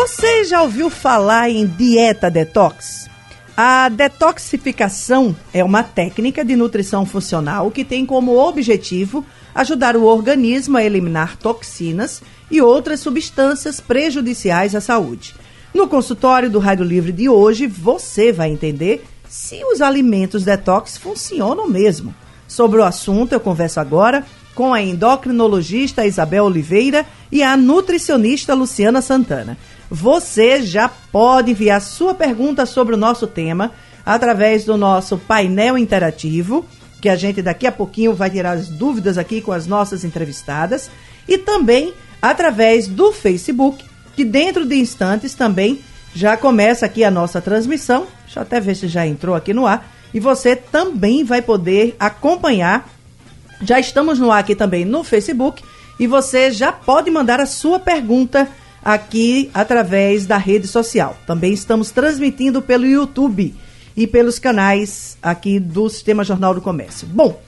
Você já ouviu falar em dieta detox? A detoxificação é uma técnica de nutrição funcional que tem como objetivo ajudar o organismo a eliminar toxinas e outras substâncias prejudiciais à saúde. No consultório do Rádio Livre de hoje, você vai entender se os alimentos detox funcionam mesmo. Sobre o assunto, eu converso agora com a endocrinologista Isabel Oliveira e a nutricionista Luciana Santana. Você já pode enviar sua pergunta sobre o nosso tema através do nosso painel interativo, que a gente daqui a pouquinho vai tirar as dúvidas aqui com as nossas entrevistadas, e também através do Facebook, que dentro de instantes também já começa aqui a nossa transmissão. Deixa eu até ver se já entrou aqui no ar. E você também vai poder acompanhar. Já estamos no ar aqui também no Facebook. E você já pode mandar a sua pergunta aqui através da rede social. Também estamos transmitindo pelo YouTube e pelos canais aqui do Sistema Jornal do Comércio. Bom,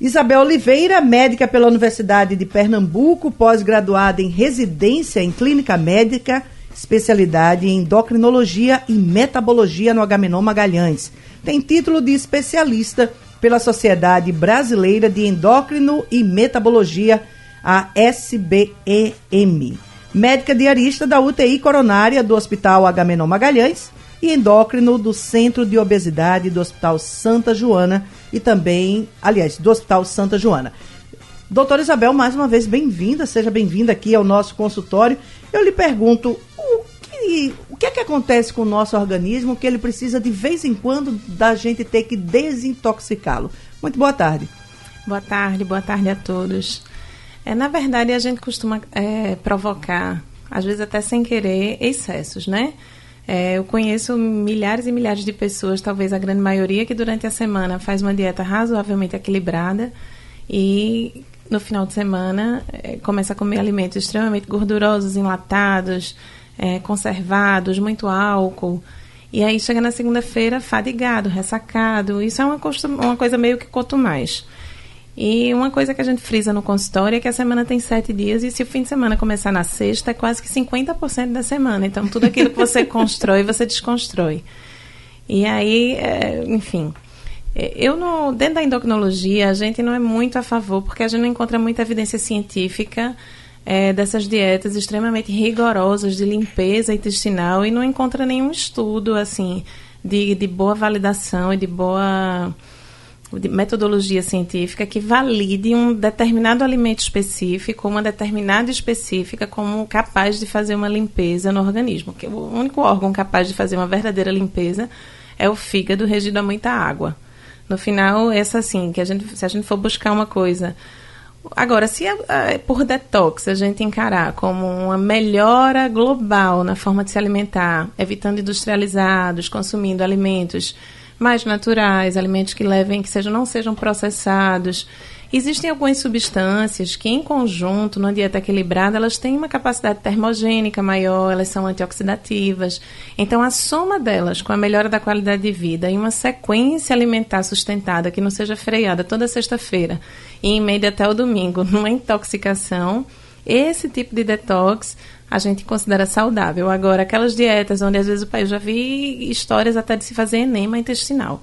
Isabel Oliveira, médica pela Universidade de Pernambuco, pós-graduada em residência em clínica médica, especialidade em endocrinologia e metabologia no Agamenon Magalhães. Tem título de especialista pela Sociedade Brasileira de Endócrino e Metabologia, a SBEM médica diarista da UTI coronária do Hospital Agamenon Magalhães e endócrino do Centro de Obesidade do Hospital Santa Joana e também, aliás, do Hospital Santa Joana. Doutora Isabel, mais uma vez bem-vinda, seja bem-vinda aqui ao nosso consultório. Eu lhe pergunto, o que, o que é que acontece com o nosso organismo que ele precisa de vez em quando da gente ter que desintoxicá-lo? Muito boa tarde. Boa tarde, boa tarde a todos. É, na verdade, a gente costuma é, provocar, às vezes até sem querer, excessos, né? É, eu conheço milhares e milhares de pessoas, talvez a grande maioria, que durante a semana faz uma dieta razoavelmente equilibrada e no final de semana é, começa a comer alimentos extremamente gordurosos, enlatados, é, conservados, muito álcool. E aí chega na segunda-feira fadigado, ressacado. Isso é uma, uma coisa meio que quanto mais. E uma coisa que a gente frisa no consultório é que a semana tem sete dias e se o fim de semana começar na sexta, é quase que 50% da semana. Então, tudo aquilo que você constrói, você desconstrói. E aí, é, enfim. É, eu, no, dentro da endocrinologia, a gente não é muito a favor, porque a gente não encontra muita evidência científica é, dessas dietas extremamente rigorosas de limpeza intestinal e não encontra nenhum estudo, assim, de, de boa validação e de boa metodologia científica que valide um determinado alimento específico, uma determinada específica como capaz de fazer uma limpeza no organismo. Que o único órgão capaz de fazer uma verdadeira limpeza é o fígado regido a muita água. No final, essa assim, que a gente, se a gente for buscar uma coisa Agora, se é, por detox a gente encarar como uma melhora global na forma de se alimentar, evitando industrializados, consumindo alimentos mais naturais, alimentos que levem, que sejam, não sejam processados. Existem algumas substâncias que, em conjunto, numa dieta equilibrada, elas têm uma capacidade termogênica maior, elas são antioxidativas. Então, a soma delas com a melhora da qualidade de vida e uma sequência alimentar sustentada que não seja freada toda sexta-feira e em média até o domingo, numa intoxicação, esse tipo de detox a gente considera saudável. Agora, aquelas dietas onde às vezes o pai eu já vi histórias até de se fazer enema intestinal.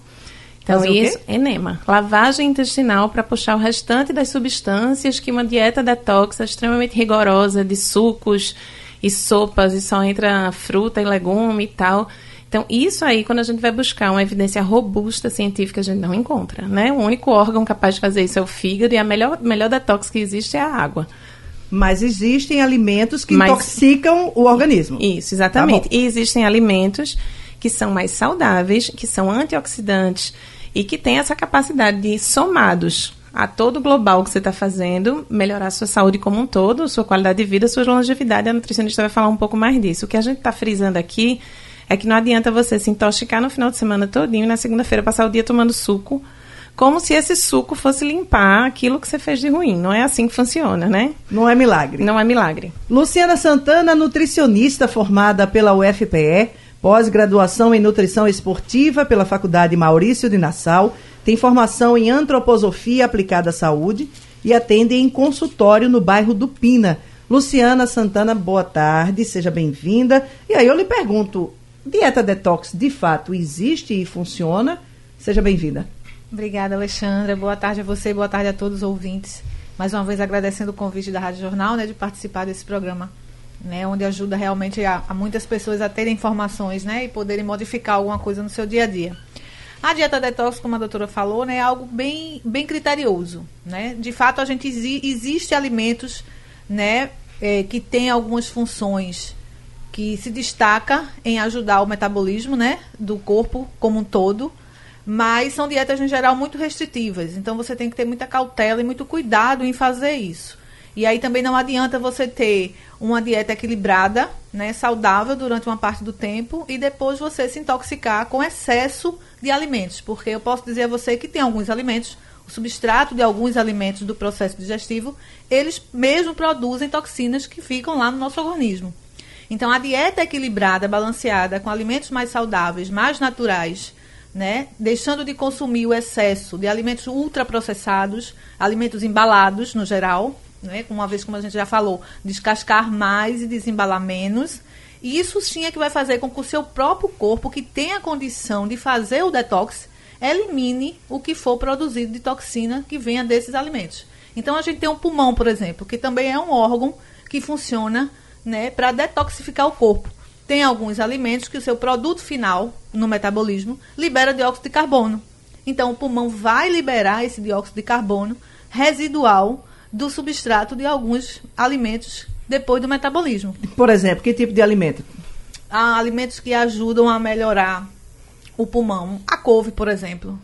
Então, isso, enema, lavagem intestinal para puxar o restante das substâncias que uma dieta detox é extremamente rigorosa de sucos e sopas e só entra fruta e legume e tal. Então, isso aí, quando a gente vai buscar uma evidência robusta científica, a gente não encontra, né? O único órgão capaz de fazer isso é o fígado e a melhor, melhor detox que existe é a água. Mas existem alimentos que Mas, intoxicam o organismo. Isso, exatamente. Tá e existem alimentos que são mais saudáveis, que são antioxidantes e que têm essa capacidade de, somados a todo o global que você está fazendo, melhorar a sua saúde como um todo, sua qualidade de vida, sua longevidade. A nutricionista vai falar um pouco mais disso. O que a gente está frisando aqui é que não adianta você se intoxicar no final de semana todinho e na segunda-feira passar o dia tomando suco, como se esse suco fosse limpar aquilo que você fez de ruim. Não é assim que funciona, né? Não é milagre. Não é milagre. Luciana Santana, nutricionista formada pela UFPE, pós-graduação em nutrição esportiva pela Faculdade Maurício de Nassau, tem formação em antroposofia aplicada à saúde e atende em consultório no bairro do Pina. Luciana Santana, boa tarde, seja bem-vinda. E aí eu lhe pergunto, dieta detox de fato existe e funciona? Seja bem-vinda. Obrigada, Alexandra. Boa tarde a você, boa tarde a todos os ouvintes. Mais uma vez agradecendo o convite da Rádio Jornal, né, de participar desse programa, né, onde ajuda realmente a, a muitas pessoas a terem informações, né, e poderem modificar alguma coisa no seu dia a dia. A dieta detox, como a doutora falou, né, é algo bem, bem criterioso. Né? De fato, a gente existe alimentos né, é, que têm algumas funções que se destaca em ajudar o metabolismo né, do corpo como um todo, mas são dietas em geral muito restritivas. Então você tem que ter muita cautela e muito cuidado em fazer isso. E aí também não adianta você ter uma dieta equilibrada, né, saudável durante uma parte do tempo e depois você se intoxicar com excesso de alimentos, porque eu posso dizer a você que tem alguns alimentos, o substrato de alguns alimentos do processo digestivo, eles mesmo produzem toxinas que ficam lá no nosso organismo. Então a dieta equilibrada, balanceada, com alimentos mais saudáveis, mais naturais, né, deixando de consumir o excesso de alimentos ultraprocessados, alimentos embalados no geral, né, uma vez como a gente já falou, descascar mais e desembalar menos e isso sim é que vai fazer com que o seu próprio corpo, que tem a condição de fazer o detox, elimine o que for produzido de toxina que venha desses alimentos. Então a gente tem um pulmão, por exemplo, que também é um órgão que funciona né, para detoxificar o corpo. Tem alguns alimentos que o seu produto final no metabolismo libera dióxido de carbono. Então o pulmão vai liberar esse dióxido de carbono residual do substrato de alguns alimentos depois do metabolismo. Por exemplo, que tipo de alimento? Há alimentos que ajudam a melhorar o pulmão. A couve, por exemplo.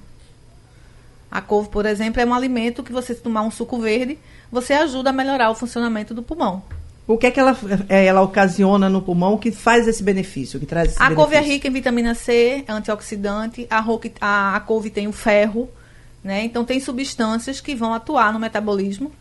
A couve, por exemplo, é um alimento que você se tomar um suco verde, você ajuda a melhorar o funcionamento do pulmão. O que é que ela, é, ela ocasiona no pulmão que faz esse benefício, que traz A benefício? couve é rica em vitamina C, é antioxidante, a, a, a couve tem o ferro, né? Então tem substâncias que vão atuar no metabolismo,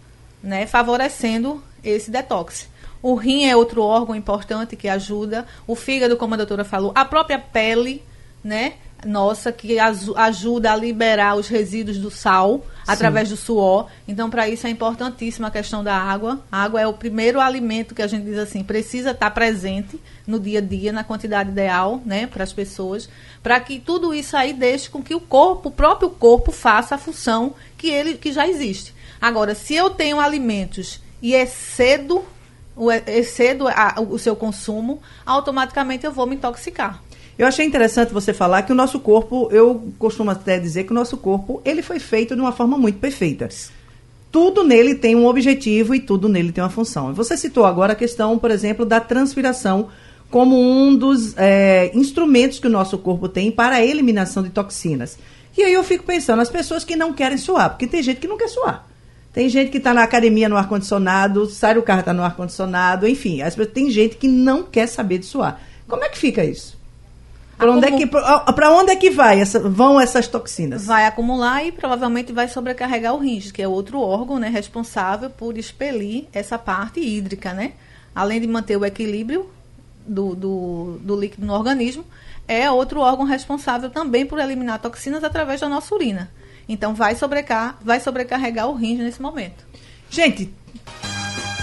né? Favorecendo esse detox. O rim é outro órgão importante que ajuda. O fígado, como a doutora falou, a própria pele, né? Nossa, que ajuda a liberar os resíduos do sal Sim. através do suor. Então, para isso é importantíssima a questão da água. A água é o primeiro alimento que a gente diz assim, precisa estar presente no dia a dia, na quantidade ideal, né, para as pessoas, para que tudo isso aí deixe com que o corpo, o próprio corpo, faça a função que ele que já existe. Agora, se eu tenho alimentos e excedo, o, excedo a, o seu consumo, automaticamente eu vou me intoxicar. Eu achei interessante você falar que o nosso corpo, eu costumo até dizer que o nosso corpo, ele foi feito de uma forma muito perfeita. Tudo nele tem um objetivo e tudo nele tem uma função. Você citou agora a questão, por exemplo, da transpiração como um dos é, instrumentos que o nosso corpo tem para a eliminação de toxinas. E aí eu fico pensando, as pessoas que não querem suar, porque tem gente que não quer suar. Tem gente que está na academia no ar-condicionado, sai do carro, está no ar-condicionado, enfim. Tem gente que não quer saber de suar. Como é que fica isso? Para onde, é que, onde é que vai essa, vão essas toxinas? Vai acumular e provavelmente vai sobrecarregar o rins, que é outro órgão né, responsável por expelir essa parte hídrica, né? Além de manter o equilíbrio do, do, do líquido no organismo, é outro órgão responsável também por eliminar toxinas através da nossa urina. Então vai sobrecar, vai sobrecarregar o rins nesse momento. Gente,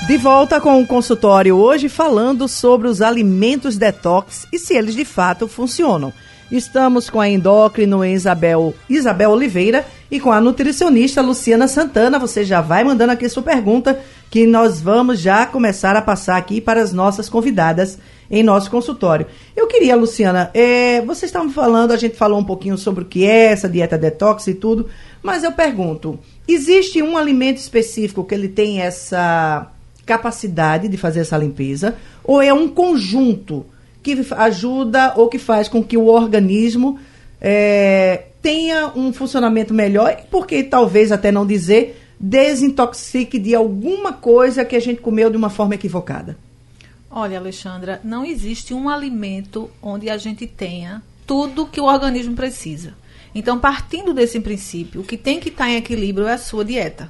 de volta com o consultório hoje falando sobre os alimentos detox e se eles de fato funcionam. Estamos com a endócrino Isabel, Isabel Oliveira e com a nutricionista Luciana Santana. Você já vai mandando aqui sua pergunta que nós vamos já começar a passar aqui para as nossas convidadas em nosso consultório. Eu queria, Luciana, é, vocês estavam falando, a gente falou um pouquinho sobre o que é essa dieta detox e tudo, mas eu pergunto, existe um alimento específico que ele tem essa capacidade de fazer essa limpeza, ou é um conjunto que ajuda ou que faz com que o organismo é, tenha um funcionamento melhor, porque talvez até não dizer, desintoxique de alguma coisa que a gente comeu de uma forma equivocada? Olha, Alexandra, não existe um alimento onde a gente tenha tudo que o organismo precisa. Então, partindo desse princípio, o que tem que estar em equilíbrio é a sua dieta.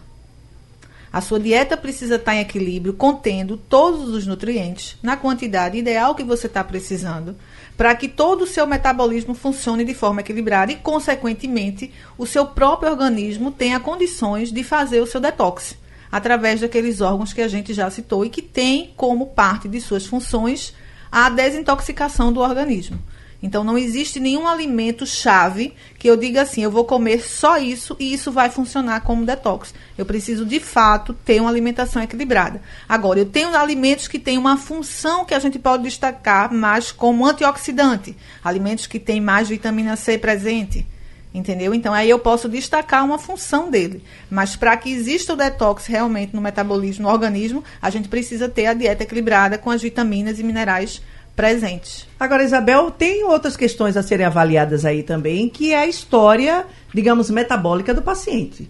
A sua dieta precisa estar em equilíbrio, contendo todos os nutrientes na quantidade ideal que você está precisando, para que todo o seu metabolismo funcione de forma equilibrada e, consequentemente, o seu próprio organismo tenha condições de fazer o seu detox através daqueles órgãos que a gente já citou e que tem como parte de suas funções a desintoxicação do organismo. Então não existe nenhum alimento chave que eu diga assim, eu vou comer só isso e isso vai funcionar como detox. Eu preciso de fato ter uma alimentação equilibrada. Agora, eu tenho alimentos que têm uma função que a gente pode destacar mais como antioxidante, alimentos que têm mais vitamina C presente. Entendeu? Então aí eu posso destacar uma função dele. Mas para que exista o detox realmente no metabolismo, no organismo, a gente precisa ter a dieta equilibrada com as vitaminas e minerais. Agora, Isabel, tem outras questões a serem avaliadas aí também, que é a história, digamos, metabólica do paciente.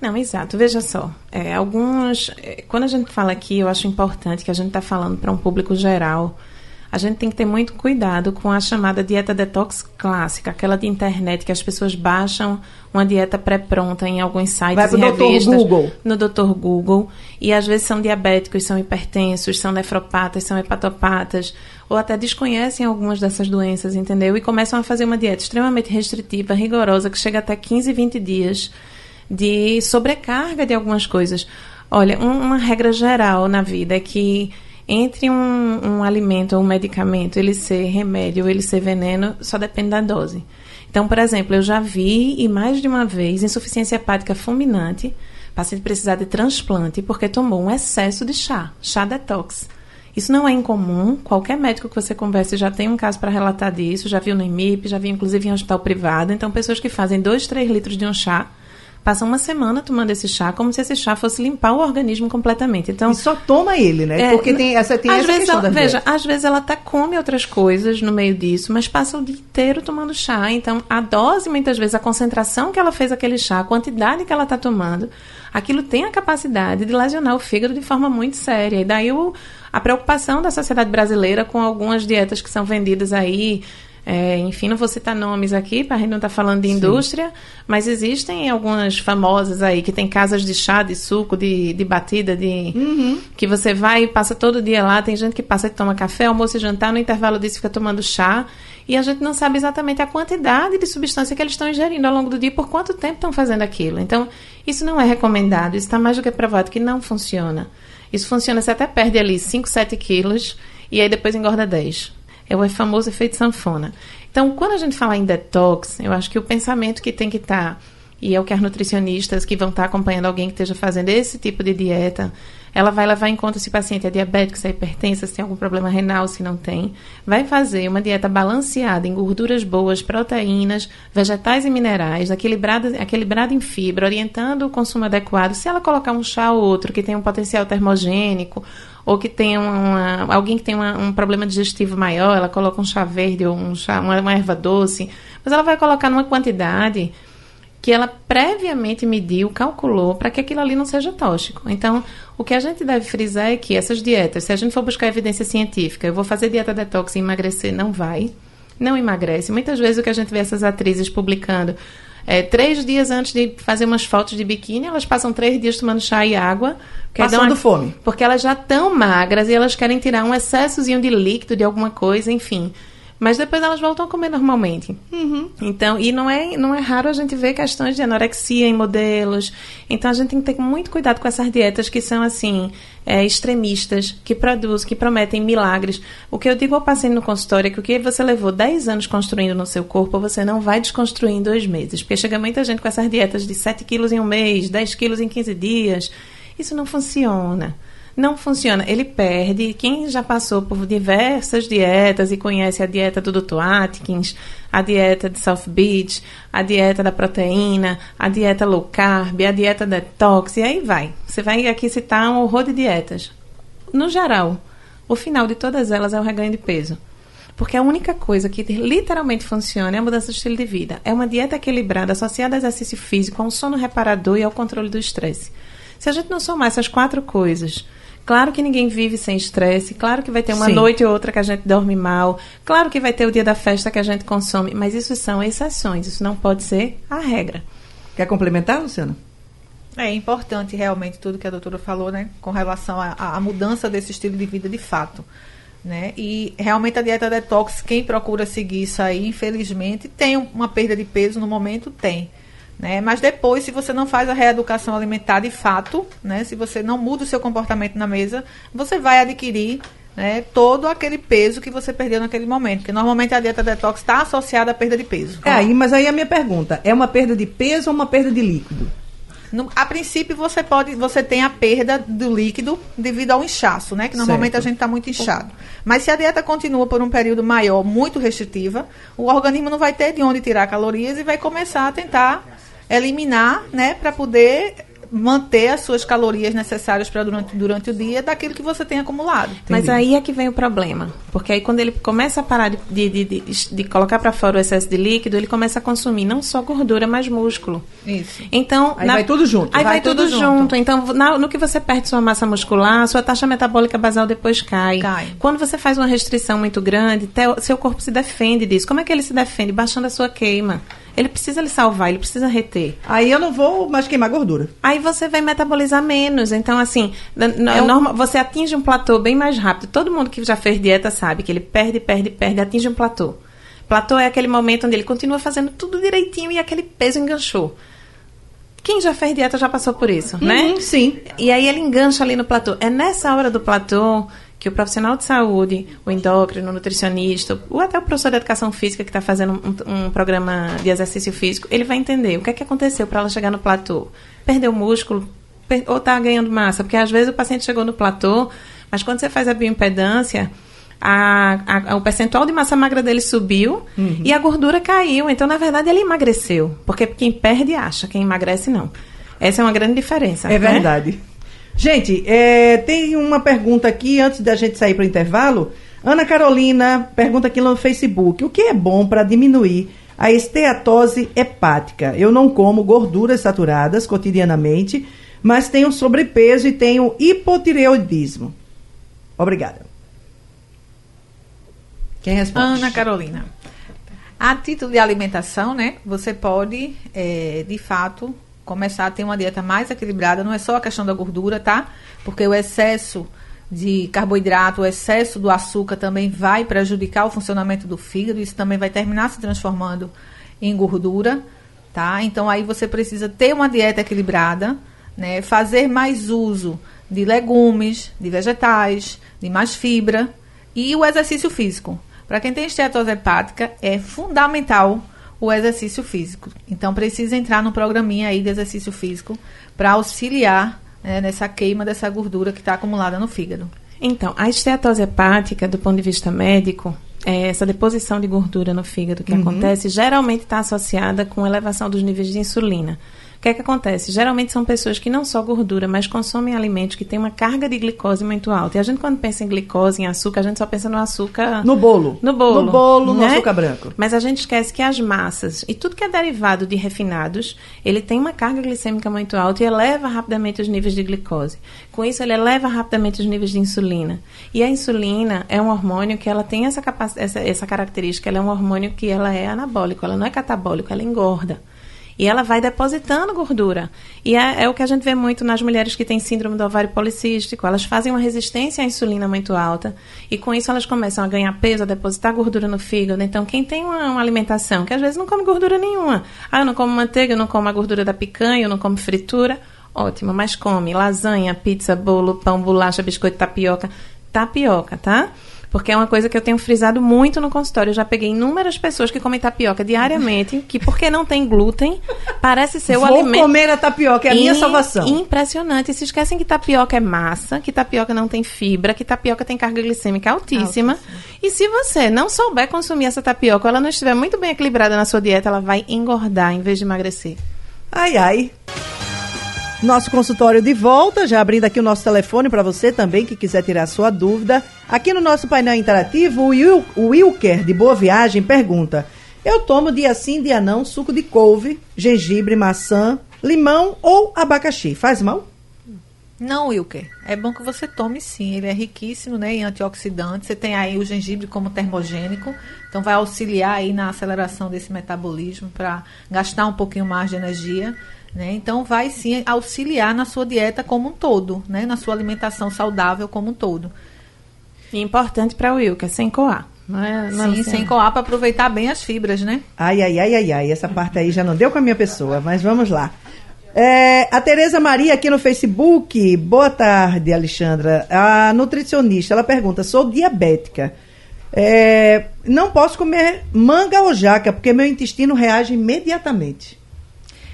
Não, exato. Veja só, é, alguns, é, quando a gente fala aqui, eu acho importante que a gente está falando para um público geral. A gente tem que ter muito cuidado com a chamada dieta detox clássica, aquela de internet que as pessoas baixam uma dieta pré-pronta em alguns sites Vai pro e revistas. Google. No Dr. Google. E às vezes são diabéticos, são hipertensos, são nefropatas, são hepatopatas, ou até desconhecem algumas dessas doenças, entendeu? E começam a fazer uma dieta extremamente restritiva, rigorosa, que chega até 15, 20 dias de sobrecarga de algumas coisas. Olha, um, uma regra geral na vida é que entre um, um alimento ou um medicamento ele ser remédio ou ele ser veneno, só depende da dose. Então, por exemplo, eu já vi, e mais de uma vez, insuficiência hepática fulminante, paciente precisar de transplante porque tomou um excesso de chá, chá detox. Isso não é incomum, qualquer médico que você converse já tem um caso para relatar disso, já viu no IMIP, já viu inclusive em hospital privado. Então, pessoas que fazem 2, 3 litros de um chá Passa uma semana tomando esse chá, como se esse chá fosse limpar o organismo completamente. Então, e só toma ele, né? É, Porque tem essa, tem às essa vezes questão ela, Veja, às vezes ela até come outras coisas no meio disso, mas passa o dia inteiro tomando chá. Então, a dose, muitas vezes, a concentração que ela fez aquele chá, a quantidade que ela está tomando, aquilo tem a capacidade de lesionar o fígado de forma muito séria. E daí o, a preocupação da sociedade brasileira com algumas dietas que são vendidas aí é, enfim, não vou citar nomes aqui, para a gente não estar tá falando de Sim. indústria, mas existem algumas famosas aí que tem casas de chá, de suco, de, de batida, de uhum. que você vai e passa todo dia lá. Tem gente que passa e toma café, almoço e jantar, no intervalo disso fica tomando chá. E a gente não sabe exatamente a quantidade de substância que eles estão ingerindo ao longo do dia, por quanto tempo estão fazendo aquilo. Então, isso não é recomendado, isso está mais do que provado que não funciona. Isso funciona, você até perde ali 5, 7 quilos e aí depois engorda 10. É o famoso efeito sanfona. Então, quando a gente fala em detox, eu acho que o pensamento que tem que estar, tá, e é o que as nutricionistas que vão estar acompanhando alguém que esteja fazendo esse tipo de dieta, ela vai levar em conta se o paciente é diabético, se é hipertensa, se tem algum problema renal, se não tem. Vai fazer uma dieta balanceada em gorduras boas, proteínas, vegetais e minerais, equilibrada, equilibrada em fibra, orientando o consumo adequado. Se ela colocar um chá ou outro que tem um potencial termogênico, ou que tem uma, alguém que tem uma, um problema digestivo maior, ela coloca um chá verde ou um chá, uma, uma erva doce, mas ela vai colocar numa quantidade que ela previamente mediu, calculou para que aquilo ali não seja tóxico. Então, o que a gente deve frisar é que essas dietas, se a gente for buscar evidência científica, eu vou fazer dieta detox e emagrecer, não vai, não emagrece. Muitas vezes o que a gente vê essas atrizes publicando é, três dias antes de fazer umas fotos de biquíni, elas passam três dias tomando chá e água. Passando uma, fome. Porque elas já estão magras e elas querem tirar um excessozinho de líquido, de alguma coisa, enfim. Mas depois elas voltam a comer normalmente. Uhum. Então, e não é, não é raro a gente ver questões de anorexia em modelos. Então, a gente tem que ter muito cuidado com essas dietas que são, assim, é, extremistas, que produzem, que prometem milagres. O que eu digo ao paciente no consultório é que o que você levou 10 anos construindo no seu corpo, você não vai desconstruir em dois meses. Porque chega muita gente com essas dietas de 7 quilos em um mês, 10 quilos em 15 dias. Isso não funciona não funciona. Ele perde. Quem já passou por diversas dietas e conhece a dieta do Dr. Atkins, a dieta de South Beach, a dieta da proteína, a dieta low carb, a dieta detox, e aí vai. Você vai aqui citar um horror de dietas. No geral, o final de todas elas é o reganho de peso. Porque a única coisa que literalmente funciona é a mudança de estilo de vida. É uma dieta equilibrada associada ao exercício físico, a um sono reparador e ao controle do estresse. Se a gente não somar essas quatro coisas, Claro que ninguém vive sem estresse, claro que vai ter uma Sim. noite ou outra que a gente dorme mal, claro que vai ter o dia da festa que a gente consome, mas isso são exceções, isso não pode ser a regra. Quer complementar, Luciana? É importante realmente tudo que a doutora falou, né? Com relação à à mudança desse estilo de vida de fato. Né? E realmente a dieta detox, quem procura seguir isso aí, infelizmente, tem uma perda de peso no momento, tem. Né? Mas depois, se você não faz a reeducação alimentar de fato, né? se você não muda o seu comportamento na mesa, você vai adquirir né, todo aquele peso que você perdeu naquele momento. Porque normalmente a dieta detox está associada à perda de peso. É, aí, mas aí a minha pergunta, é uma perda de peso ou uma perda de líquido? No- a princípio você pode, você tem a perda do líquido devido ao inchaço, né? Que normalmente Certo. a gente está muito inchado. Mas se a dieta continua por um período maior, muito restritiva, o organismo não vai ter de onde tirar calorias e vai começar a tentar eliminar, né? Para poder manter as suas calorias necessárias para durante, durante o dia daquilo que você tem acumulado. Mas aí é que vem o problema. Porque aí quando ele começa a parar de, de, de, de- colocar para fora o excesso de líquido, ele começa a consumir não só gordura, mas músculo. Isso. Então, Aí vai tudo junto. Aí vai, Vai tudo, tudo junto. junto. Então, na- no que você perde sua massa muscular, sua taxa metabólica basal depois cai. Cai. Quando você faz uma restrição muito grande, teu- seu corpo se defende disso. Como é que ele se defende? Baixando a sua queima. Ele precisa lhe salvar, ele precisa reter. Aí eu não vou mais queimar gordura. Aí você vai metabolizar menos. Então, assim, na- É um- norma- você atinge um platô bem mais rápido. Todo mundo que já fez dieta sabe que ele perde, perde, perde, atinge um platô. Platô é aquele momento onde ele continua fazendo tudo direitinho e aquele peso enganchou. Quem já fez dieta já passou por isso, né? Uhum, sim. E aí ele engancha ali no platô. É nessa hora do platô que o profissional de saúde, o endócrino, o nutricionista, ou até o professor de educação física que está fazendo um, um programa de exercício físico, ele vai entender o que é que aconteceu para ela chegar no platô. Perdeu músculo per- ou está ganhando massa? Porque às vezes o paciente chegou no platô, mas quando você faz a bioimpedância, a- a- o percentual de massa magra dele subiu e a gordura caiu. Então, na verdade, ele emagreceu. Porque quem perde acha, quem emagrece não. Essa é uma grande diferença. É né? verdade. Gente, é, tem uma pergunta aqui antes da gente sair para o intervalo. Ana Carolina pergunta aqui no Facebook: o que é bom para diminuir a esteatose hepática? Eu não como gorduras saturadas cotidianamente, mas tenho sobrepeso e tenho hipotireoidismo. Obrigada. Quem responde? Ana Carolina. A título de alimentação, né? Você pode, é, de fato, começar a ter uma dieta mais equilibrada. Não é só a questão da gordura, tá? Porque o excesso de carboidrato, o excesso do açúcar também vai prejudicar o funcionamento do fígado. Isso também vai terminar se transformando em gordura, tá? Então aí você precisa ter uma dieta equilibrada, né? Fazer mais uso de legumes, de vegetais, de mais fibra e o exercício físico. Para quem tem esteatose hepática, é fundamental o exercício físico. Então, precisa entrar no programinha aí de exercício físico para auxiliar né, nessa queima dessa gordura que está acumulada no fígado. Então, a esteatose hepática, do ponto de vista médico, é essa deposição de gordura no fígado que acontece, geralmente está associada com elevação dos níveis de insulina. O que é que acontece? Geralmente são pessoas que não só gordura, mas consomem alimentos que têm uma carga de glicose muito alta. E a gente, quando pensa em glicose, em açúcar, a gente só pensa no açúcar. No bolo. No bolo. No bolo, no né? açúcar branco. Mas a gente esquece que as massas e tudo que é derivado de refinados, ele tem uma carga glicêmica muito alta e eleva rapidamente os níveis de glicose. Com isso, ele eleva rapidamente os níveis de insulina. E a insulina é um hormônio que ela tem essa, essa, essa característica, ela é um hormônio que ela é anabólico, ela não é catabólico, ela engorda. E ela vai depositando gordura. E é, é o que a gente vê muito nas mulheres que têm síndrome do ovário policístico. Elas fazem uma resistência à insulina muito alta. E com isso elas começam a ganhar peso, a depositar gordura no fígado. Então, quem tem uma, uma alimentação que às vezes não come gordura nenhuma. Ah, eu não como manteiga, eu não como a gordura da picanha, eu não como fritura. Ótimo, mas come lasanha, pizza, bolo, pão, bolacha, biscoito, tapioca. Tapioca, tá? Porque é uma coisa que eu tenho frisado muito no consultório. Eu já peguei inúmeras pessoas que comem tapioca diariamente, que porque não tem glúten, parece ser o Vou alimento. comer a tapioca, é a minha In- salvação. Impressionante. E se esquecem que tapioca é massa, que tapioca não tem fibra, que tapioca tem carga glicêmica altíssima. E se você não souber consumir essa tapioca, ou ela não estiver muito bem equilibrada na sua dieta, ela vai engordar em vez de emagrecer. Ai, ai. Nosso consultório de volta, já abrindo aqui o nosso telefone para você também que quiser tirar sua dúvida. Aqui no nosso painel interativo, o, Wil, o Wilker de Boa Viagem pergunta: Eu tomo dia sim, dia não, suco de couve, gengibre, maçã, limão ou abacaxi. Faz mal? Não, Wilker. É bom que você tome sim. Ele é riquíssimo né, em antioxidantes. Você tem aí o gengibre como termogênico. Então vai auxiliar aí na aceleração desse metabolismo para gastar um pouquinho mais de energia. Né? Então vai sim auxiliar na sua dieta como um todo, né? na sua alimentação saudável como um todo. E importante para o Wilker, sem coar. Não é, não Sim, sem coar para aproveitar bem as fibras, né? Ai, ai, ai, ai, ai. Essa parte aí já não deu com a minha pessoa, mas vamos lá. É, a Tereza Maria aqui no Facebook. Boa tarde, Alexandra. A nutricionista, ela pergunta: sou diabética. É, não posso comer manga ou jaca porque meu intestino reage imediatamente.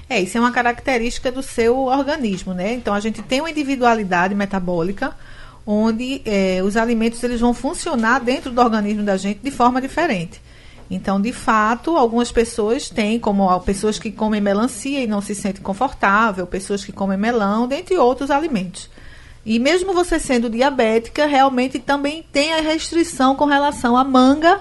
É, isso é uma característica do seu organismo, né? Então a gente tem uma individualidade metabólica onde é, os alimentos eles vão funcionar dentro do organismo da gente de forma diferente. Então, de fato, algumas pessoas têm, como pessoas que comem melancia e não se sentem confortável, pessoas que comem melão, dentre outros alimentos. E mesmo você sendo diabética, realmente também tem a restrição com relação à manga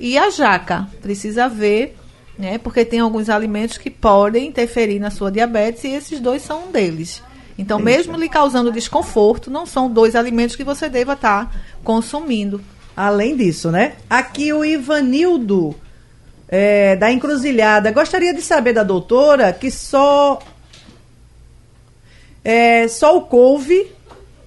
e à jaca. Precisa ver, né? Porque tem alguns alimentos que podem interferir na sua diabetes e esses dois são um deles. Então, mesmo lhe causando desconforto, não são dois alimentos que você deva estar consumindo. Além disso, né? Aqui o Ivanildo, é, da Encruzilhada. Gostaria de saber da doutora que só, é, só o couve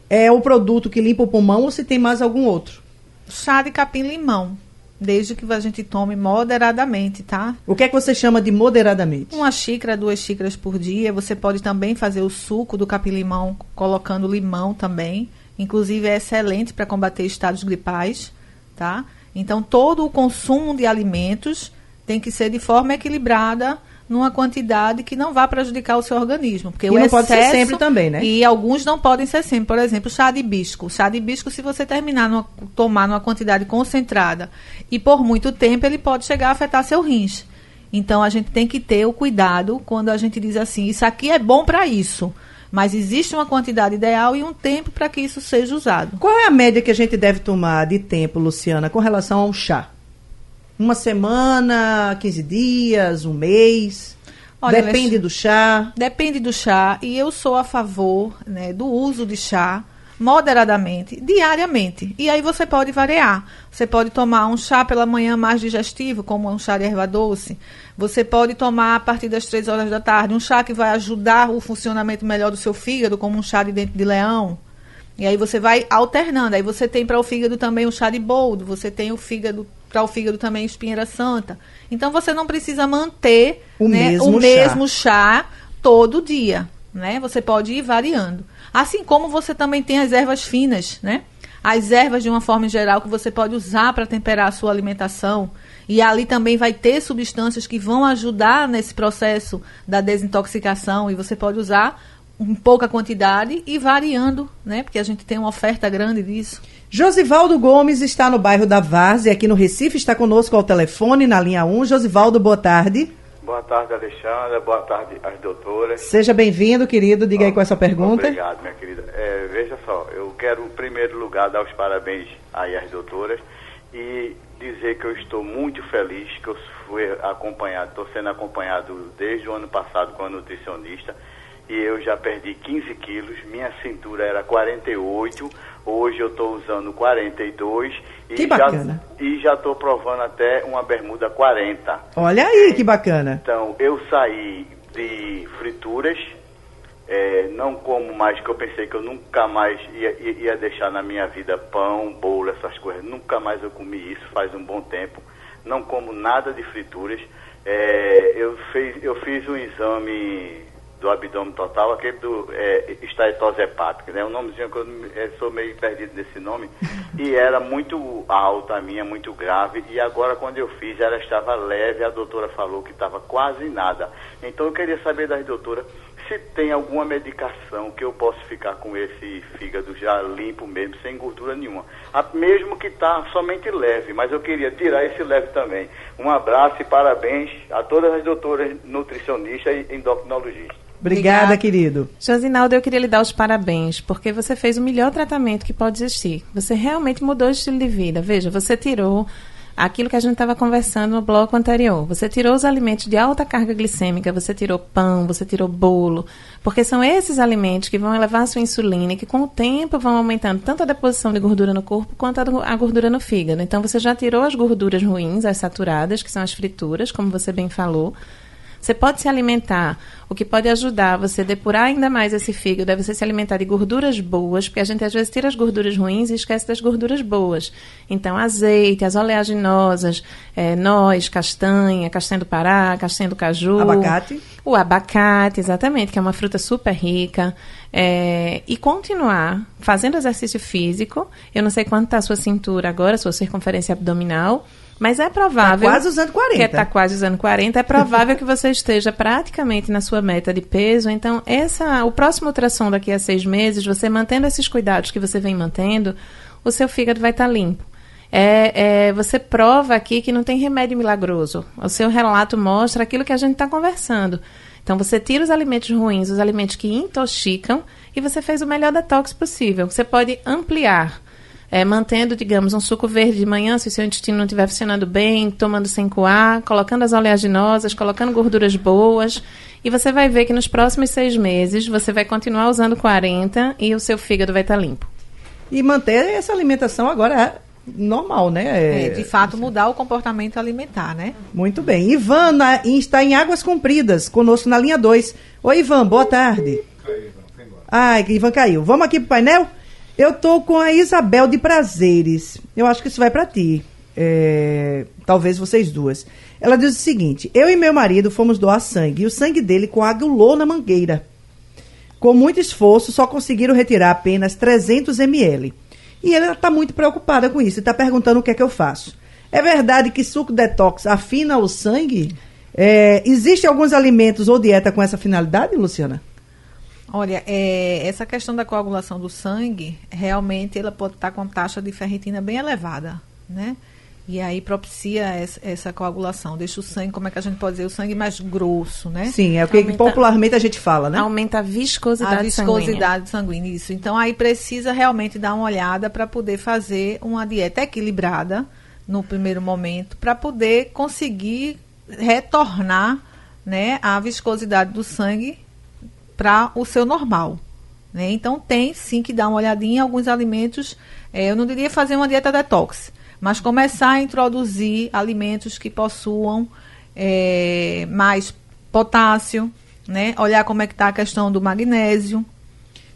é o produto que limpa o pulmão ou se tem mais algum outro? Chá de capim-limão desde que a gente tome moderadamente, tá? O que é que você chama de moderadamente? Uma xícara, duas xícaras por dia. Você pode também fazer o suco do capim-limão colocando limão também. Inclusive é excelente para combater estados gripais, tá? Então todo o consumo de alimentos tem que ser de forma equilibrada numa quantidade que não vá prejudicar o seu organismo. Porque e o não excesso, pode ser sempre também, né? E alguns não podem ser sempre. Por exemplo, chá de hibisco. Chá de hibisco, se você terminar numa, tomar numa quantidade concentrada e por muito tempo, ele pode chegar a afetar seu rins. Então, a gente tem que ter o cuidado quando a gente diz assim, isso aqui é bom para isso. Mas existe uma quantidade ideal e um tempo para que isso seja usado. Qual é a média que a gente deve tomar de tempo, Luciana, com relação ao chá? Uma semana, 15 dias, um mês? Olha, depende do chá? Depende do chá. E eu sou a favor né, do uso de chá moderadamente, diariamente. E aí você pode variar. Você pode tomar um chá pela manhã mais digestivo, como um chá de erva doce. Você pode tomar a partir das três horas da tarde um chá que vai ajudar o funcionamento melhor do seu fígado, como um chá de dente de leão. E aí você vai alternando. Aí você tem para o fígado também o chá de boldo, você tem o fígado para o fígado também espinheira santa. Então você não precisa manter o, né, mesmo, o mesmo chá. chá todo dia, né? Você pode ir variando. Assim como você também tem as ervas finas, né? As ervas de uma forma geral que você pode usar para temperar a sua alimentação. E ali também vai ter substâncias que vão ajudar nesse processo da desintoxicação e você pode usar em pouca quantidade e variando, né? Porque a gente tem uma oferta grande disso. Josivaldo Gomes está no bairro da Várzea, aqui no Recife, está conosco ao telefone, na linha 1. Josivaldo, boa tarde. Boa tarde, Alexandra. Boa tarde às doutoras. Seja bem-vindo, querido. Diga aí qual é a sua pergunta. Obrigado, minha querida. É, veja só, eu quero, em primeiro lugar, dar os parabéns aí às doutoras e dizer que eu estou muito feliz que eu fui acompanhado, estou sendo acompanhado desde o ano passado com a nutricionista e eu já perdi 15 quilos, minha cintura era 48, hoje eu estou usando 42 que e bacana. já e já estou provando até uma bermuda 40. Olha aí que bacana. Então eu saí de frituras, é, não como mais que eu pensei que eu nunca mais ia, ia deixar na minha vida pão, bolo, essas coisas. Nunca mais eu comi isso faz um bom tempo. Não como nada de frituras. É, eu, fiz, eu fiz um exame do abdômen total, aquele do é, hepática, né? Um nomezinho que eu é, sou meio perdido nesse nome. E era muito alta a minha, muito grave. E agora, quando eu fiz, ela estava leve. A doutora falou que estava quase nada. Então, eu queria saber das doutoras se tem alguma medicação que eu possa ficar com esse fígado já limpo mesmo, sem gordura nenhuma. A, mesmo que está somente leve, mas eu queria tirar esse leve também. Um abraço e parabéns a todas as doutoras nutricionistas e endocrinologistas. Obrigada, Obrigada, querido. Josinaldo, eu queria lhe dar os parabéns, porque você fez o melhor tratamento que pode existir. Você realmente mudou o estilo de vida. Veja, você tirou aquilo que a gente estava conversando no bloco anterior. Você tirou os alimentos de alta carga glicêmica, você tirou pão, você tirou bolo, porque são esses alimentos que vão elevar a sua insulina e que com o tempo vão aumentando tanto a deposição de gordura no corpo quanto a gordura no fígado. Então você já tirou as gorduras ruins, as saturadas, que são as frituras, como você bem falou. Você pode se alimentar. O que pode ajudar você a depurar ainda mais esse fígado é você se alimentar de gorduras boas, porque a gente às vezes tira as gorduras ruins e esquece das gorduras boas. Então, azeite, as oleaginosas, é, noz, castanha, castanha do Pará, castanha do caju. Abacate. O abacate, exatamente, que é uma fruta super rica. É, e continuar fazendo exercício físico. Eu não sei quanto está a sua cintura agora, sua circunferência abdominal mas é provável. Tá quase usando 40. Que está quase usando 40. É provável que você esteja praticamente na sua meta de peso. Então, essa, o próximo ultrassom daqui a seis meses, você mantendo esses cuidados que você vem mantendo, o seu fígado vai estar tá limpo. É, é, você prova aqui que não tem remédio milagroso. O seu relato mostra aquilo que a gente está conversando. Então, você tira os alimentos ruins, os alimentos que intoxicam, e você fez o melhor detox possível. Você pode ampliar é, mantendo, digamos, um suco verde de manhã, se o seu intestino não estiver funcionando bem, tomando sem coar, colocando as oleaginosas, colocando gorduras boas. E você vai ver que nos próximos seis meses você vai continuar usando 40 e o seu fígado vai estar limpo. E manter essa alimentação agora é normal, né? É, de fato, mudar o comportamento alimentar, né? Muito bem. Ivan na, está em Águas Compridas, conosco na linha 2. Oi, Ivan, boa tarde. Caiu, Ivan. Ai, Ivan caiu. Vamos aqui pro painel? Eu tô com a Isabel de Prazeres. Eu acho que isso vai para ti. É, talvez vocês duas. Ela diz o seguinte: Eu e meu marido fomos doar sangue e o sangue dele coagulou na mangueira. Com muito esforço, só conseguiram retirar apenas 300 ml. E ela está muito preocupada com isso e está perguntando o que é que eu faço. É verdade que suco detox afina o sangue? É, Existem alguns alimentos ou dieta com essa finalidade, Luciana? Olha, é, essa questão da coagulação do sangue, realmente ela pode estar com taxa de ferritina bem elevada, né? E aí propicia essa, essa, coagulação, deixa o sangue, como é que a gente pode dizer, o sangue mais grosso, né? Sim, é o que aumenta, popularmente a gente fala, né? Aumenta a viscosidade, a viscosidade sanguínea. sanguínea. Isso. Então aí precisa realmente dar uma olhada para poder fazer uma dieta equilibrada no primeiro momento, para poder conseguir retornar, né, a viscosidade do sangue para o seu normal. Né? Então, tem sim que dar uma olhadinha em alguns alimentos. É, eu não diria fazer uma dieta detox, mas começar a introduzir alimentos que possuam é, mais potássio, né? olhar como é que está a questão do magnésio.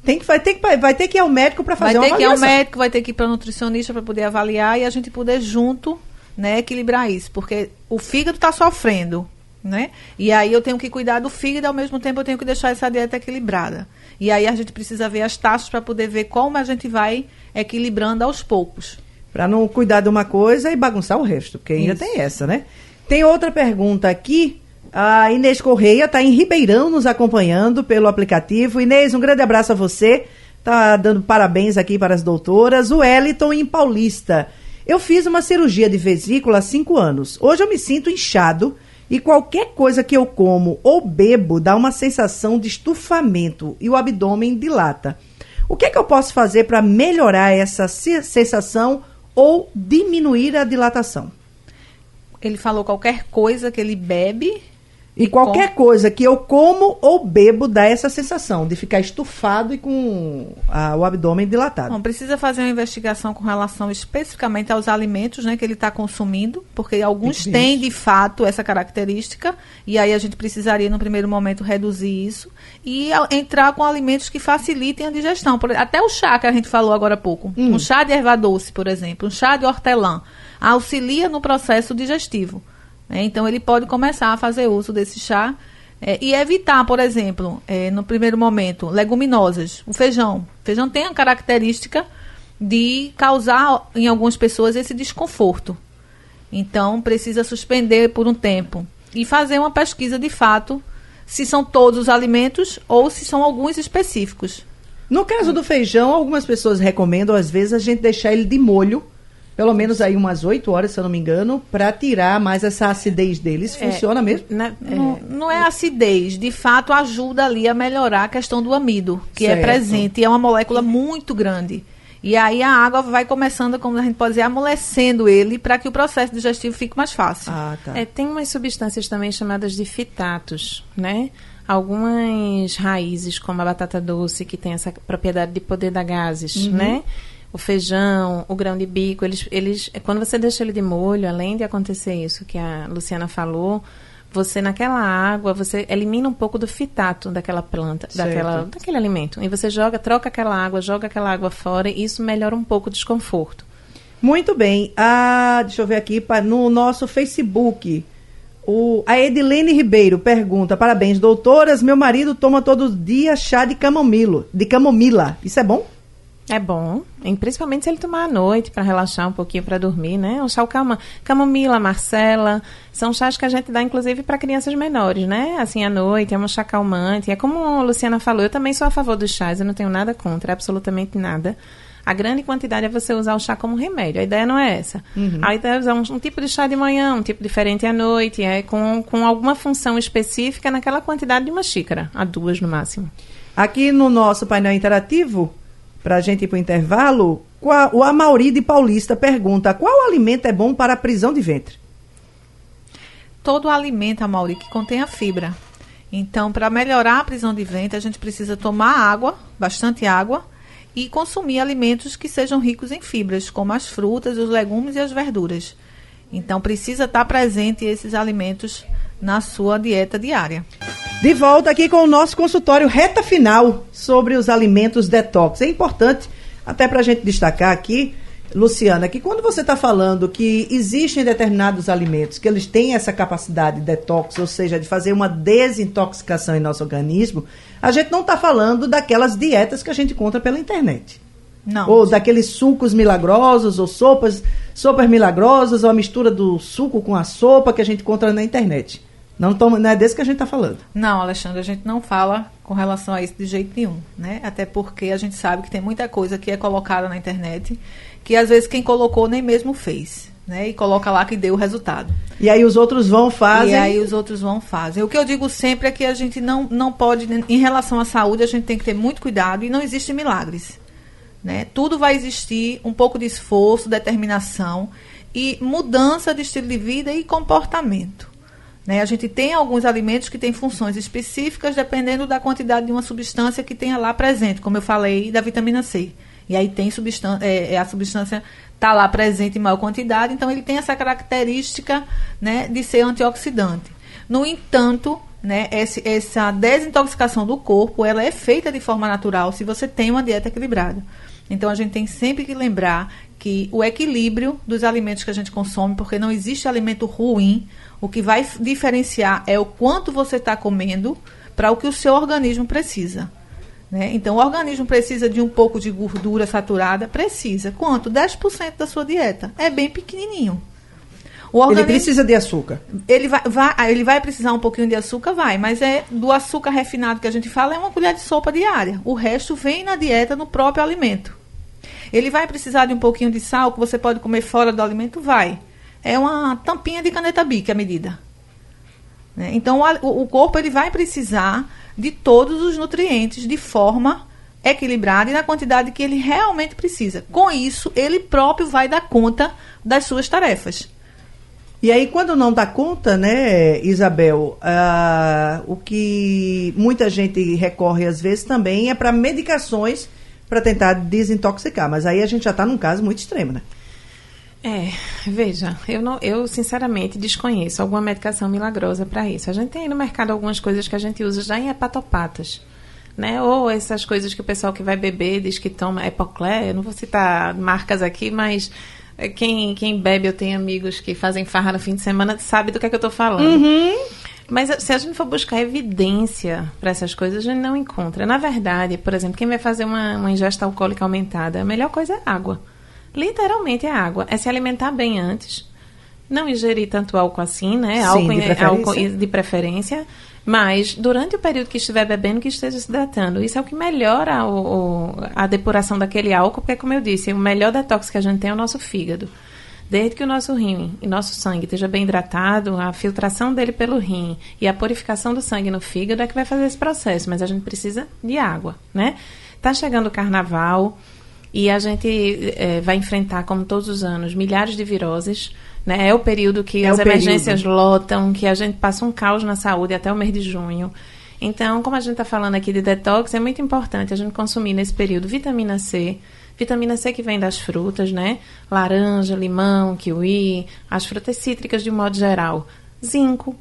Tem que, vai, ter que, vai ter que ir ao médico para fazer vai ter que ir ao médico, vai ter que ir para nutricionista para poder avaliar e a gente poder junto né, equilibrar isso. Porque o fígado está sofrendo né? E aí eu tenho que cuidar do fígado e ao mesmo tempo eu tenho que deixar essa dieta equilibrada. E aí a gente precisa ver as taxas para poder ver como a gente vai equilibrando aos poucos. Para não cuidar de uma coisa e bagunçar o resto, porque ainda Isso. tem essa, né? Tem outra pergunta aqui. A Inês Correia está em Ribeirão nos acompanhando pelo aplicativo. Inês, um grande abraço a você. Tá dando parabéns aqui para as doutoras. O Eliton em Paulista. Eu fiz uma cirurgia de vesícula há cinco anos. Hoje eu me sinto inchado e qualquer coisa que eu como ou bebo dá uma sensação de estufamento e o abdômen dilata. O que, é que eu posso fazer para melhorar essa sensação ou diminuir a dilatação? Ele falou qualquer coisa que ele bebe e, qualquer com... coisa que eu como ou bebo dá essa sensação de ficar estufado e com a, o abdômen dilatado. Precisa fazer uma investigação com relação especificamente aos alimentos né, que ele está consumindo, porque alguns têm de fato essa característica, e aí a gente precisaria no primeiro momento reduzir isso e a, entrar com alimentos que facilitem a digestão. Por, até o chá que a gente falou agora há pouco. Hum. Um chá de erva doce, por exemplo, um chá de hortelã, auxilia no processo digestivo. Né? Então, ele pode começar a fazer uso desse chá é, e evitar, por exemplo, é, no primeiro momento, leguminosas. O feijão. O feijão tem a característica de causar em algumas pessoas esse desconforto. Então, precisa suspender por um tempo e fazer uma pesquisa de fato se são todos os alimentos ou se são alguns específicos. No caso do feijão, algumas pessoas recomendam, às vezes, a gente deixar ele de molho pelo menos aí umas 8 horas, se eu não me engano, para tirar mais essa acidez deles. É, Funciona mesmo? Né, é, não, não, é acidez, de fato ajuda ali a melhorar a questão do amido, que é certo. é presente e é uma molécula muito grande. E aí a água vai começando, como a gente pode dizer, amolecendo ele para que o processo digestivo fique mais fácil. Ah, tá. É, tem umas substâncias também chamadas de fitatos, né? Algumas raízes, como a batata doce, que tem essa propriedade de poder dar gases, né? O feijão, o grão de bico, eles, eles, quando você deixa ele de molho, além de acontecer isso que a Luciana falou, você naquela água, você elimina um pouco do fitato daquela planta, Certo. daquela, daquele alimento. E você joga, troca aquela água, joga aquela água fora e isso melhora um pouco o desconforto. Muito bem. Ah, deixa eu ver aqui pa- no nosso Facebook. O, a Edilene Ribeiro pergunta: Parabéns, doutoras. Meu marido toma todo dia chá de camomilo, de camomila. Isso é bom? É bom, principalmente se ele tomar à noite para relaxar um pouquinho para dormir, né? Um chá calma, camomila, marcela, são chás que a gente dá inclusive para crianças menores, né? Assim à noite, é um chá calmante. É como a Luciana falou, eu também sou a favor dos chás, eu não tenho nada contra, absolutamente nada. A grande quantidade é você usar o chá como remédio. A ideia não é essa. A ideia é usar um, um tipo de chá de manhã, um tipo diferente à noite, é com, com alguma função específica naquela quantidade de uma xícara, a duas no máximo. Aqui no nosso painel interativo, para a gente ir para o intervalo, qual- o Amauri de Paulista pergunta: qual alimento é bom para a prisão de ventre? todo alimento, Amauri, que contenha fibra. Então, para melhorar a prisão de ventre, a gente precisa tomar água, bastante água, e consumir alimentos que sejam ricos em fibras, como as frutas, os legumes e as verduras. Então, precisa estar presente esses alimentos na sua dieta diária. De volta aqui com o nosso consultório reta final sobre os alimentos detox. É importante, até para a gente destacar aqui, Luciana, que quando você está falando que existem determinados alimentos que eles têm essa capacidade de detox, ou seja, de fazer uma desintoxicação em nosso organismo, a gente não está falando daquelas dietas que a gente encontra pela internet. Não. Ou daqueles sucos milagrosos, ou sopas, sopas milagrosas, ou a mistura do suco com a sopa que a gente encontra na internet. Não, toma, não é desse que a gente está falando. Não, Alexandre, a gente não fala com relação a isso de jeito nenhum, né? Até porque a gente sabe que tem muita coisa que é colocada na internet que às vezes quem colocou nem mesmo fez, né? E coloca lá que deu o resultado. E aí os outros vão, fazem. E aí os outros vão fazem. O que eu digo sempre é que a gente não, não pode, em relação à saúde, a gente tem que ter muito cuidado e não existe milagres. Né? Tudo vai existir um pouco de esforço, determinação e mudança de estilo de vida e comportamento. Né? A gente tem alguns alimentos que têm funções específicas dependendo da quantidade de uma substância que tenha lá presente, como eu falei, da vitamina C. E aí tem substância, é, é, a substância está lá presente em maior quantidade, então ele tem essa característica né, de ser antioxidante. No entanto, né, esse, essa desintoxicação do corpo ela é feita de forma natural se você tem uma dieta equilibrada. Então a gente tem sempre que lembrar que o equilíbrio dos alimentos que a gente consome, porque não existe alimento ruim, o que vai diferenciar é o quanto você está comendo para o que o seu organismo precisa. Né? Então, o organismo precisa de um pouco de gordura saturada? Precisa. Quanto? 10% da sua dieta. É bem pequenininho. O Ele organismo- precisa de açúcar. ele vai, vai- ele vai precisar um pouquinho de açúcar, vai, mas é do açúcar refinado que a gente fala, é uma colher de sopa diária. O resto vem na dieta, no próprio alimento. Ele vai precisar de um pouquinho de sal que você pode comer fora do alimento? Vai. É uma tampinha de caneta bic a medida. Né? Então, o, o corpo ele vai precisar de todos os nutrientes de forma equilibrada e na quantidade que ele realmente precisa. Com isso, ele próprio vai dar conta das suas tarefas. E aí, quando não dá conta, né, Isabel, ah, o que muita gente recorre às vezes também é para medicações para tentar desintoxicar. Mas aí a gente já está num caso muito extremo, né? É, veja, eu não, eu sinceramente desconheço alguma medicação milagrosa para isso. A gente tem aí no mercado algumas coisas que a gente usa já em hepatopatas, né? Ou essas coisas que o pessoal que vai beber diz que toma Epoclé, eu não vou citar marcas aqui, mas quem, quem bebe, eu tenho amigos que fazem farra no fim de semana, sabe do que é que eu estou falando. Mas se a gente for buscar evidência para essas coisas, a gente não encontra. Na verdade, por exemplo, quem vai fazer uma, uma ingesta alcoólica aumentada, a melhor coisa é água. Literalmente é água. É se alimentar bem antes. Não ingerir tanto álcool assim, né? Sim, álcool, de preferência. álcool de preferência. Mas durante o período que estiver bebendo, que esteja se hidratando. Isso é o que melhora o- o- a depuração daquele álcool, porque, como eu disse, o melhor detox que a gente tem é o nosso fígado. Desde que o nosso rim e nosso sangue esteja bem hidratado, a filtração dele pelo rim e a purificação do sangue no fígado é que vai fazer esse processo, mas a gente precisa de água, né? Tá chegando o carnaval E a gente é, vai enfrentar, como todos os anos, milhares de viroses. Né? É o período que é as emergências período. lotam, que a gente passa um caos na saúde até o mês de junho. Então, como a gente está falando aqui de detox, é muito importante a gente consumir nesse período vitamina C. Vitamina C que vem das frutas, né? Laranja, limão, kiwi, as frutas cítricas de um modo geral. Zinco,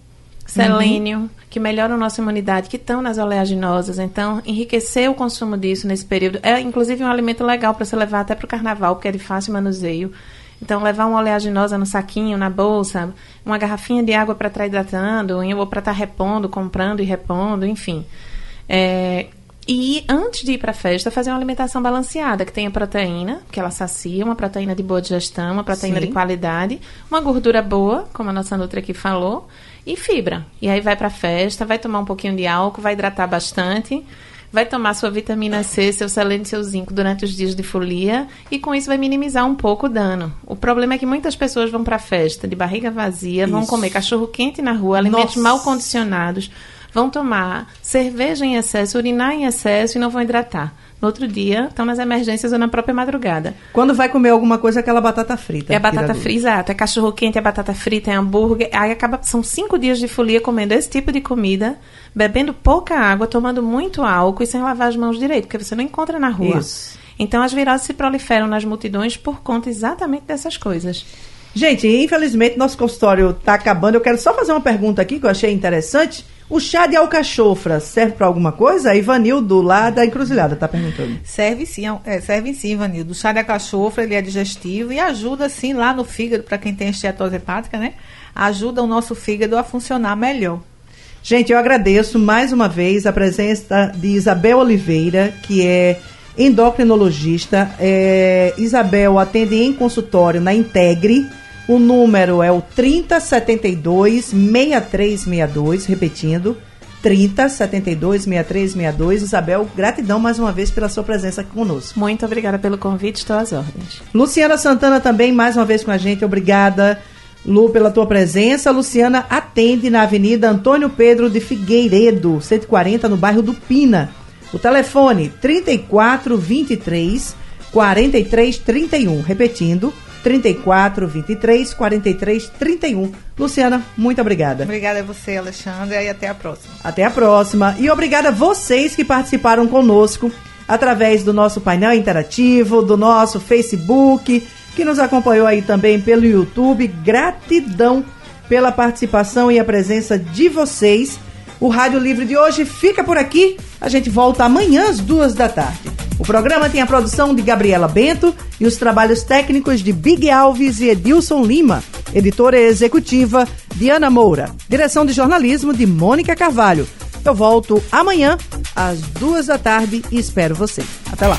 selênio, uhum. que melhoram a nossa imunidade, que estão nas oleaginosas. Então, enriquecer o consumo disso nesse período é, inclusive, um alimento legal para você levar até para o carnaval, porque é de fácil manuseio. Então, levar uma oleaginosa no saquinho, na bolsa, uma garrafinha de água para estar tá hidratando, ou para estar tá repondo, comprando e repondo, enfim. É, e antes de ir para a festa, fazer uma alimentação balanceada, que tenha proteína, que ela sacia, uma proteína de boa digestão, uma proteína Sim. de qualidade, uma gordura boa, como a nossa Nutra aqui falou, e fibra. E aí vai para a festa, vai tomar um pouquinho de álcool, vai hidratar bastante, vai tomar sua vitamina C, seu selênio e seu zinco durante os dias de folia e com isso vai minimizar um pouco o dano. O problema é que muitas pessoas vão para a festa de barriga vazia, isso. vão comer cachorro quente na rua, alimentos Nossa. mal condicionados, vão tomar cerveja em excesso, urinar em excesso e não vão hidratar. No outro dia, estão nas emergências ou na própria madrugada. Quando vai comer alguma coisa, é aquela batata frita. É batata frita, exato. É cachorro quente, é batata frita, é hambúrguer. Aí acaba, são cinco dias de folia comendo esse tipo de comida, bebendo pouca água, tomando muito álcool e sem lavar as mãos direito, porque você não encontra na rua. Isso. Então as viroses se proliferam nas multidões por conta exatamente dessas coisas. Gente, infelizmente nosso consultório está acabando. Eu quero só fazer uma pergunta aqui que eu achei interessante. O chá de alcachofra serve para alguma coisa? A Ivanildo, lá da Encruzilhada, está perguntando. Serve sim, é, serve sim, Ivanildo. O chá de alcachofra, ele é digestivo e ajuda, sim, lá no fígado, para quem tem esteatose hepática, né? Ajuda o nosso fígado a funcionar melhor. Gente, eu agradeço mais uma vez a presença de Isabel Oliveira, que é endocrinologista. É, Isabel atende em consultório na Integre, o número é o 3072 6362, repetindo, 3072 6362. Isabel, gratidão mais uma vez pela sua presença aqui conosco. Muito obrigada pelo convite, estou às ordens. Luciana Santana também mais uma vez com a gente, obrigada. Lu, pela tua presença. Luciana atende na Avenida Antônio Pedro de Figueiredo, 140, no bairro do Pina. O telefone 3423 4331. Repetindo, 34 23 43 31. Luciana, muito obrigada. Obrigada a você, Alexandre, e até a próxima. Até a próxima. E obrigada a vocês que participaram conosco através do nosso painel interativo, do nosso Facebook, que nos acompanhou aí também pelo YouTube. Gratidão pela participação e a presença de vocês. O Rádio Livre de hoje fica por aqui. A gente volta amanhã às duas da tarde. O programa tem a produção de Gabriela Bento e os trabalhos técnicos de Big Alves e Edilson Lima. Editora executiva Diana Moura. Direção de jornalismo de Mônica Carvalho. Eu volto amanhã às duas da tarde e espero você. Até lá.